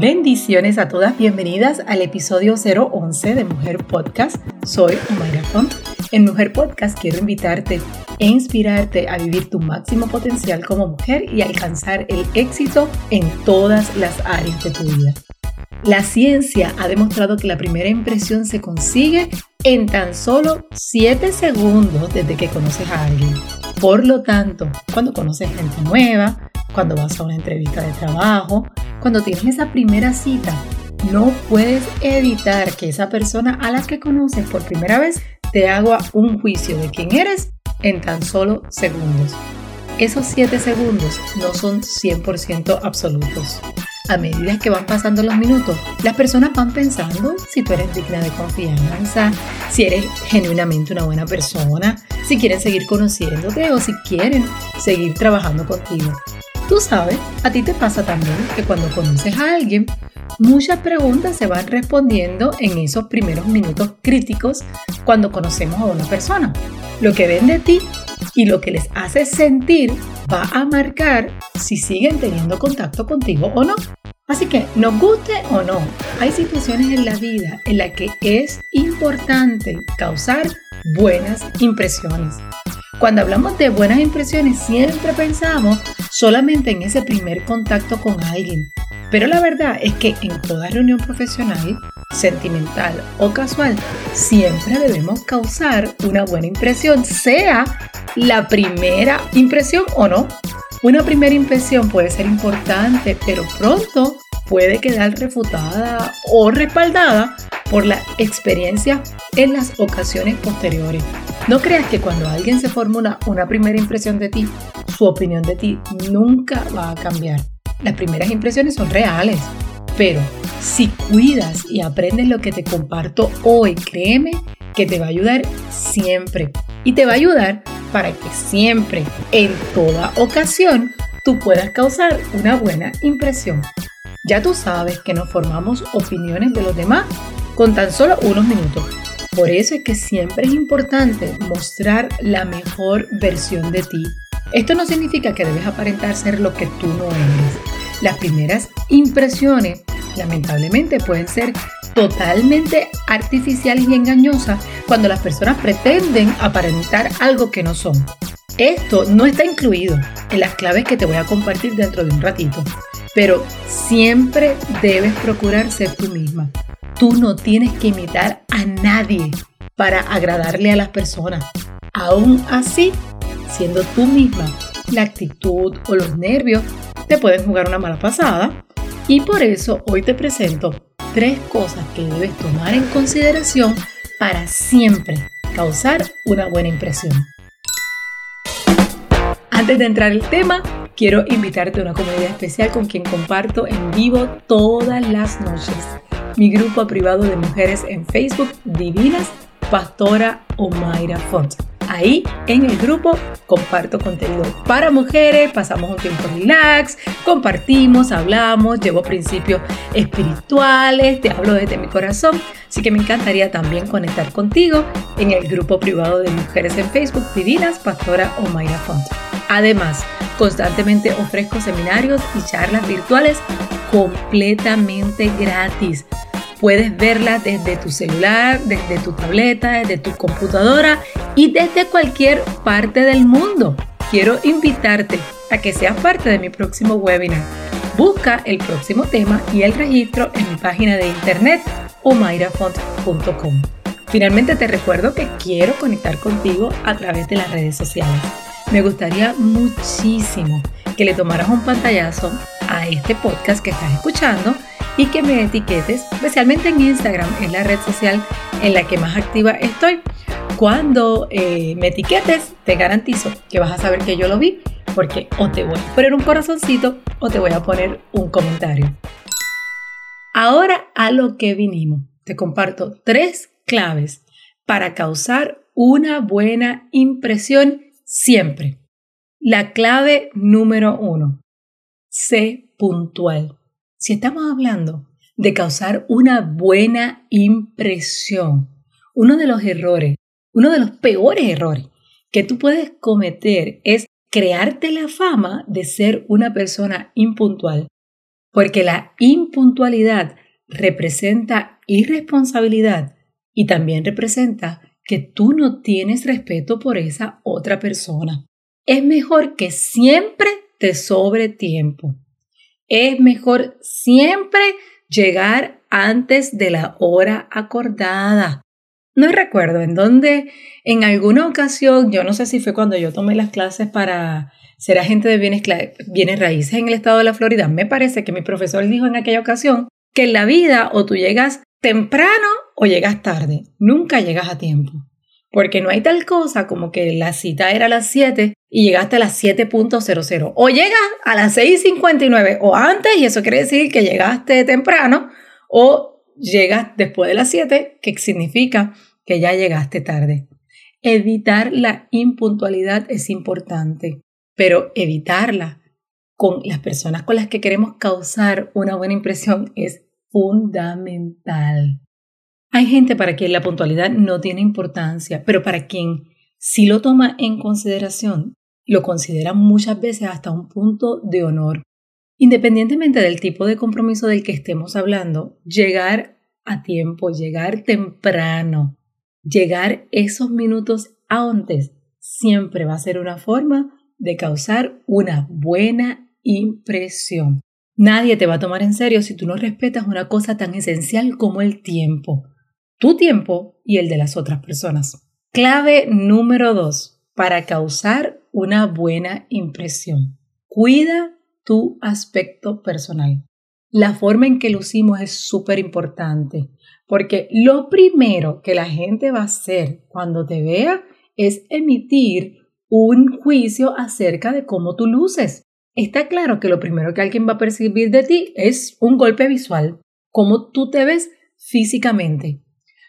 Bendiciones a todas, bienvenidas al episodio 011 de Mujer Podcast. Soy Omaira Font. En Mujer Podcast quiero invitarte e inspirarte a vivir tu máximo potencial como mujer y alcanzar el éxito en todas las áreas de tu vida. La ciencia ha demostrado que la primera impresión se consigue en tan solo 7 segundos desde que conoces a alguien. Por lo tanto, cuando conoces gente nueva, cuando vas a una entrevista de trabajo, cuando tienes esa primera cita, no puedes evitar que esa persona a la que conoces por primera vez te haga un juicio de quién eres en tan solo segundos. Esos 7 segundos no son 100% absolutos. A medida que van pasando los minutos, las personas van pensando si tú eres digna de confianza, si eres genuinamente una buena persona, si quieren seguir conociéndote o si quieren seguir trabajando contigo. Tú sabes, a ti te pasa también que cuando conoces a alguien, muchas preguntas se van respondiendo en esos primeros minutos críticos cuando conocemos a una persona. Lo que ven de ti y lo que les hace sentir va a marcar si siguen teniendo contacto contigo o no. Así que, nos guste o no, hay situaciones en la vida en las que es importante causar buenas impresiones. Cuando hablamos de buenas impresiones, siempre pensamos solamente en ese primer contacto con alguien. Pero la verdad es que en toda reunión profesional, sentimental o casual, siempre debemos causar una buena impresión, sea la primera impresión o no. Una primera impresión puede ser importante, pero pronto puede quedar refutada o respaldada por la experiencia en las ocasiones posteriores. No creas que cuando alguien se forma una, primera impresión de ti, su opinión de ti nunca va a cambiar. Las primeras impresiones son reales, pero si cuidas y aprendes lo que te comparto hoy, créeme que te va a ayudar siempre. Y te va a ayudar para que siempre, en toda ocasión, tú puedas causar una buena impresión. Ya tú sabes que nos formamos opiniones de los demás con tan solo unos minutos. Por eso es que siempre es importante mostrar la mejor versión de ti. Esto no significa que debes aparentar ser lo que tú no eres. Las primeras impresiones, lamentablemente, pueden ser totalmente artificiales y engañosas cuando las personas pretenden aparentar algo que no son. Esto no está incluido en las claves que te voy a compartir dentro de un ratito, pero siempre debes procurar ser tú misma. Tú no tienes que imitar a nadie para agradarle a las personas. Aún así, siendo tú misma, la actitud o los nervios te pueden jugar una mala pasada. Y por eso hoy te presento tres cosas que debes tomar en consideración para siempre causar una buena impresión. Antes de entrar al tema, quiero invitarte a una comunidad especial con quien comparto en vivo todas las noches mi grupo privado de mujeres en Facebook, Divinas Pastora Omaira Font. Ahí en el grupo comparto contenido para mujeres, pasamos un tiempo relax, compartimos, hablamos, llevo principios espirituales, te hablo desde mi corazón, así que me encantaría también conectar contigo en el grupo privado de mujeres en Facebook, Divinas Pastora Omaira Font. Además, constantemente ofrezco seminarios y charlas virtuales completamente gratis Puedes verla desde tu celular, desde tu tableta, desde tu computadora y desde cualquier parte del mundo. Quiero invitarte a que seas parte de mi próximo webinar. Busca el próximo tema y el registro en mi página de internet omairafont.com. Finalmente te recuerdo que quiero conectar contigo a través de las redes sociales. Me gustaría muchísimo que le tomaras un pantallazo a este podcast que estás escuchando y que me etiquetes, especialmente en Instagram, es la red social en la que más activa estoy. Cuando eh, me etiquetes, te garantizo que vas a saber que yo lo vi, porque o te voy a poner un corazoncito o te voy a poner un comentario. Ahora a lo que vinimos. Te comparto tres claves para causar una buena impresión siempre. La clave número uno. Sé puntual. Si estamos hablando de causar una buena impresión, uno de los errores, uno de los peores errores que tú puedes cometer es crearte la fama de ser una persona impuntual. porque la impuntualidad representa irresponsabilidad y también representa que tú no tienes respeto por esa otra persona. Es mejor que siempre te sobre tiempo. Es mejor siempre llegar antes de la hora acordada. No recuerdo en dónde, en alguna ocasión, yo no sé si fue cuando yo tomé las clases para ser agente de bienes, bienes raíces en el estado de la Florida, me parece que mi profesor dijo en aquella ocasión que en la vida o tú llegas temprano o llegas tarde, nunca llegas a tiempo. Porque no hay tal cosa como que la cita era a las 7 y llegaste a las 7.00. O llegas a las 6.59 o antes y eso quiere decir que llegaste temprano o llegas después de las 7, que significa que ya llegaste tarde. Evitar la impuntualidad es importante, pero evitarla con las personas con las que queremos causar una buena impresión es fundamental. Hay gente para quien la puntualidad no tiene importancia, pero para quien sí lo toma en consideración, lo considera muchas veces hasta un punto de honor. Independientemente del tipo de compromiso del que estemos hablando, llegar a tiempo, llegar temprano, llegar esos minutos antes, siempre va a ser una forma de causar una buena impresión. Nadie te va a tomar en serio si tú no respetas una cosa tan esencial como el tiempo, tu tiempo y el de las otras personas. Clave número dos para causar una buena impresión. Cuida tu aspecto personal. La forma en que lucimos es súper importante porque lo primero que la gente va a hacer cuando te vea es emitir un juicio acerca de cómo tú luces está claro que lo primero que alguien va a percibir de ti es un golpe visual, cómo tú te ves físicamente.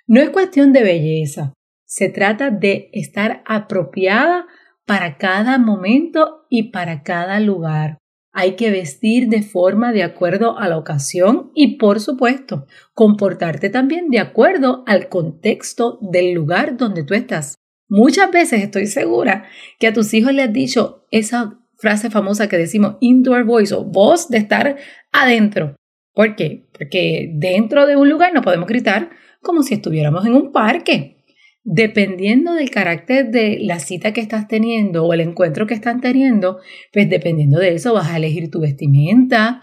No es cuestión de belleza, se trata de estar apropiada para cada momento y para cada lugar. Hay que vestir de forma de acuerdo a la ocasión y, por supuesto, comportarte también de acuerdo al contexto del lugar donde tú estás. Muchas veces estoy segura que a tus hijos les has dicho esa frase famosa que decimos indoor voice o voz de estar adentro. ¿Por qué? Porque dentro de un lugar no podemos gritar como si estuviéramos en un parque. Dependiendo del carácter de la cita que estás teniendo o el encuentro que están teniendo, pues dependiendo de eso vas a elegir tu vestimenta.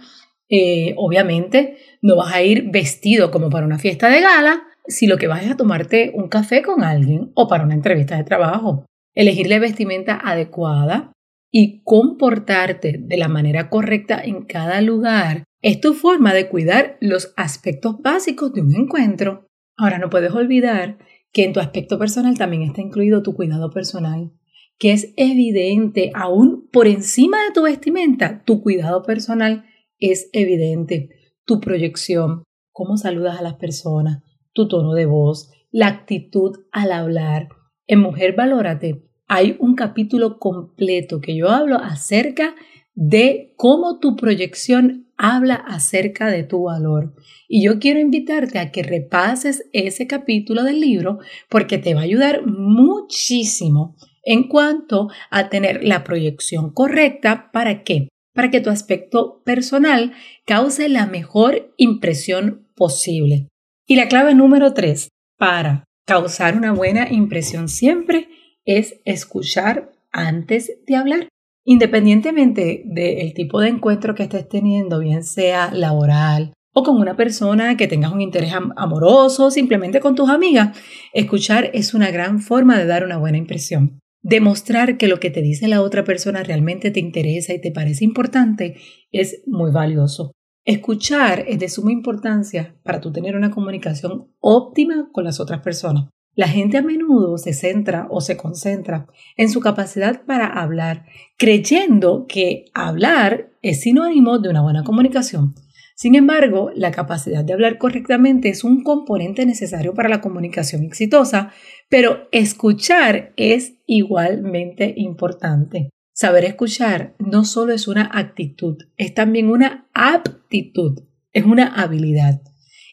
Eh, obviamente no vas a ir vestido como para una fiesta de gala si lo que vas es a tomarte un café con alguien o para una entrevista de trabajo. Elegir la vestimenta adecuada y comportarte de la manera correcta en cada lugar es tu forma de cuidar los aspectos básicos de un encuentro. Ahora no puedes olvidar que en tu aspecto personal también está incluido tu cuidado personal, que es evidente aún por encima de tu vestimenta, tu cuidado personal es evidente, tu proyección, cómo saludas a las personas, tu tono de voz, la actitud al hablar. En mujer, valórate hay un capítulo completo que yo hablo acerca de cómo tu proyección habla acerca de tu valor. Y yo quiero invitarte a que repases ese capítulo del libro porque te va a ayudar muchísimo en cuanto a tener la proyección correcta. ¿Para qué? Para que tu aspecto personal cause la mejor impresión posible. Y la clave número tres, para causar una buena impresión siempre es escuchar antes de hablar. Independientemente del tipo de encuentro que estés teniendo, bien sea laboral o con una persona que tengas un interés amoroso, simplemente con tus amigas, escuchar es una gran forma de dar una buena impresión. Demostrar que lo que te dice la otra persona realmente te interesa y te parece importante es muy valioso. Escuchar es de suma importancia para tú tener una comunicación óptima con las otras personas. La gente a menudo se centra o se concentra en su capacidad para hablar, creyendo que hablar es sinónimo de una buena comunicación. Sin embargo, la capacidad de hablar correctamente es un componente necesario para la comunicación exitosa, pero escuchar es igualmente importante. Saber escuchar no solo es una actitud, es también una aptitud, es una habilidad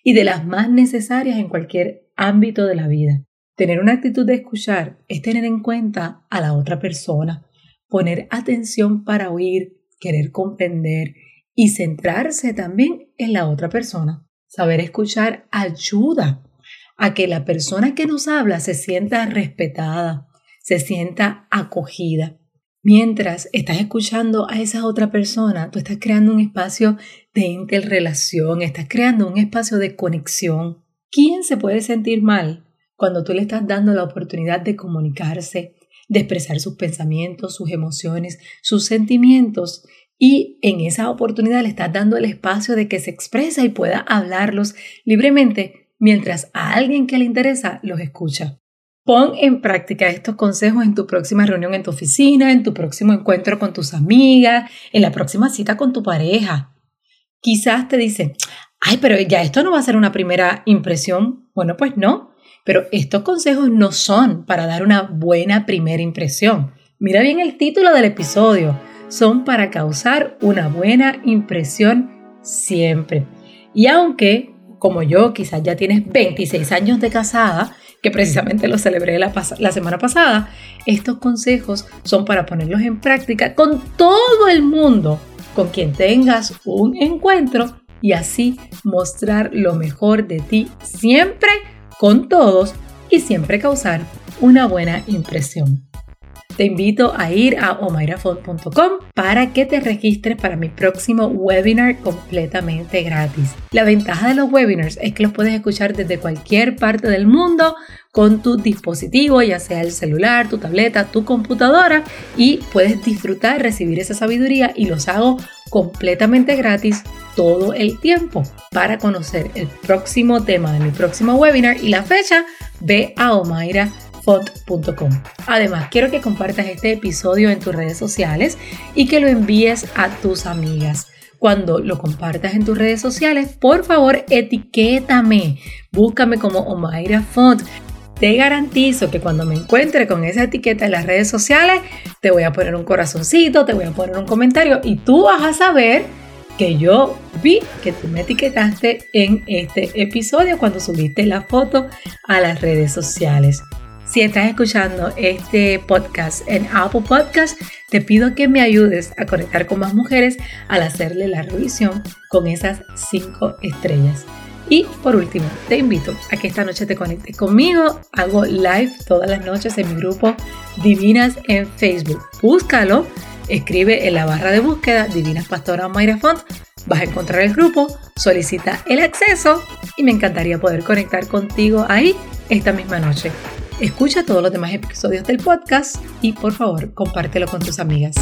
y de las más necesarias en cualquier ámbito de la vida. Tener una actitud de escuchar es tener en cuenta a la otra persona, poner atención para oír, querer comprender y centrarse también en la otra persona. Saber escuchar ayuda a que la persona que nos habla se sienta respetada, se sienta acogida. Mientras estás escuchando a esa otra persona, tú estás creando un espacio de interrelación, estás creando un espacio de conexión. ¿Quién se puede sentir mal cuando tú le estás dando la oportunidad de comunicarse, de expresar sus pensamientos, sus emociones, sus sentimientos y en esa oportunidad le estás dando el espacio de que se expresa y pueda hablarlos libremente mientras a alguien que le interesa los escucha. Pon en práctica estos consejos en tu próxima reunión en tu oficina, en tu próximo encuentro con tus amigas, en la próxima cita con tu pareja. Quizás te dicen, ay, pero ya esto no va a ser una primera impresión. Bueno, pues no, pero estos consejos no son para dar una buena primera impresión. Mira bien el título del episodio son para causar una buena impresión siempre. Y aunque, como yo, quizás ya tienes 26 años de casada, que precisamente lo celebré la, la, semana pasada, estos consejos son para ponerlos en práctica con todo el mundo con quien tengas un encuentro y así mostrar lo mejor de ti siempre con todos y siempre causar una buena impresión. Te invito a ir a omairafont.com para que te registres para mi próximo webinar completamente gratis. La ventaja de los webinars es que los puedes escuchar desde cualquier parte del mundo con tu dispositivo, ya sea el celular, tu tableta, tu computadora y puedes disfrutar, recibir esa sabiduría y los hago completamente gratis todo el tiempo. Para conocer el próximo tema de mi próximo webinar y la fecha, ve a omaira.com Además, quiero que compartas este episodio en tus redes sociales y que lo envíes a tus amigas. Cuando lo compartas en tus redes sociales, por favor, etiquétame. Búscame como Omaira Font. Te garantizo que cuando me encuentre con esa etiqueta en las redes sociales, te voy a poner un corazoncito, te voy a poner un comentario y tú vas a saber que yo vi que tú me etiquetaste en este episodio cuando subiste la foto a las redes sociales. Si estás escuchando este podcast en Apple Podcast, te pido que me ayudes a conectar con más mujeres al hacerle la revisión con esas cinco estrellas. Y por último, te invito a que esta noche te conectes conmigo. Hago live todas las noches en mi grupo Divinas en Facebook. Búscalo, escribe en la barra de búsqueda Divinas Pastora Mayra Font. Vas a encontrar el grupo, solicita el acceso y me encantaría poder conectar contigo ahí esta misma noche. Escucha todos los demás episodios del podcast y por favor compártelo con tus amigas.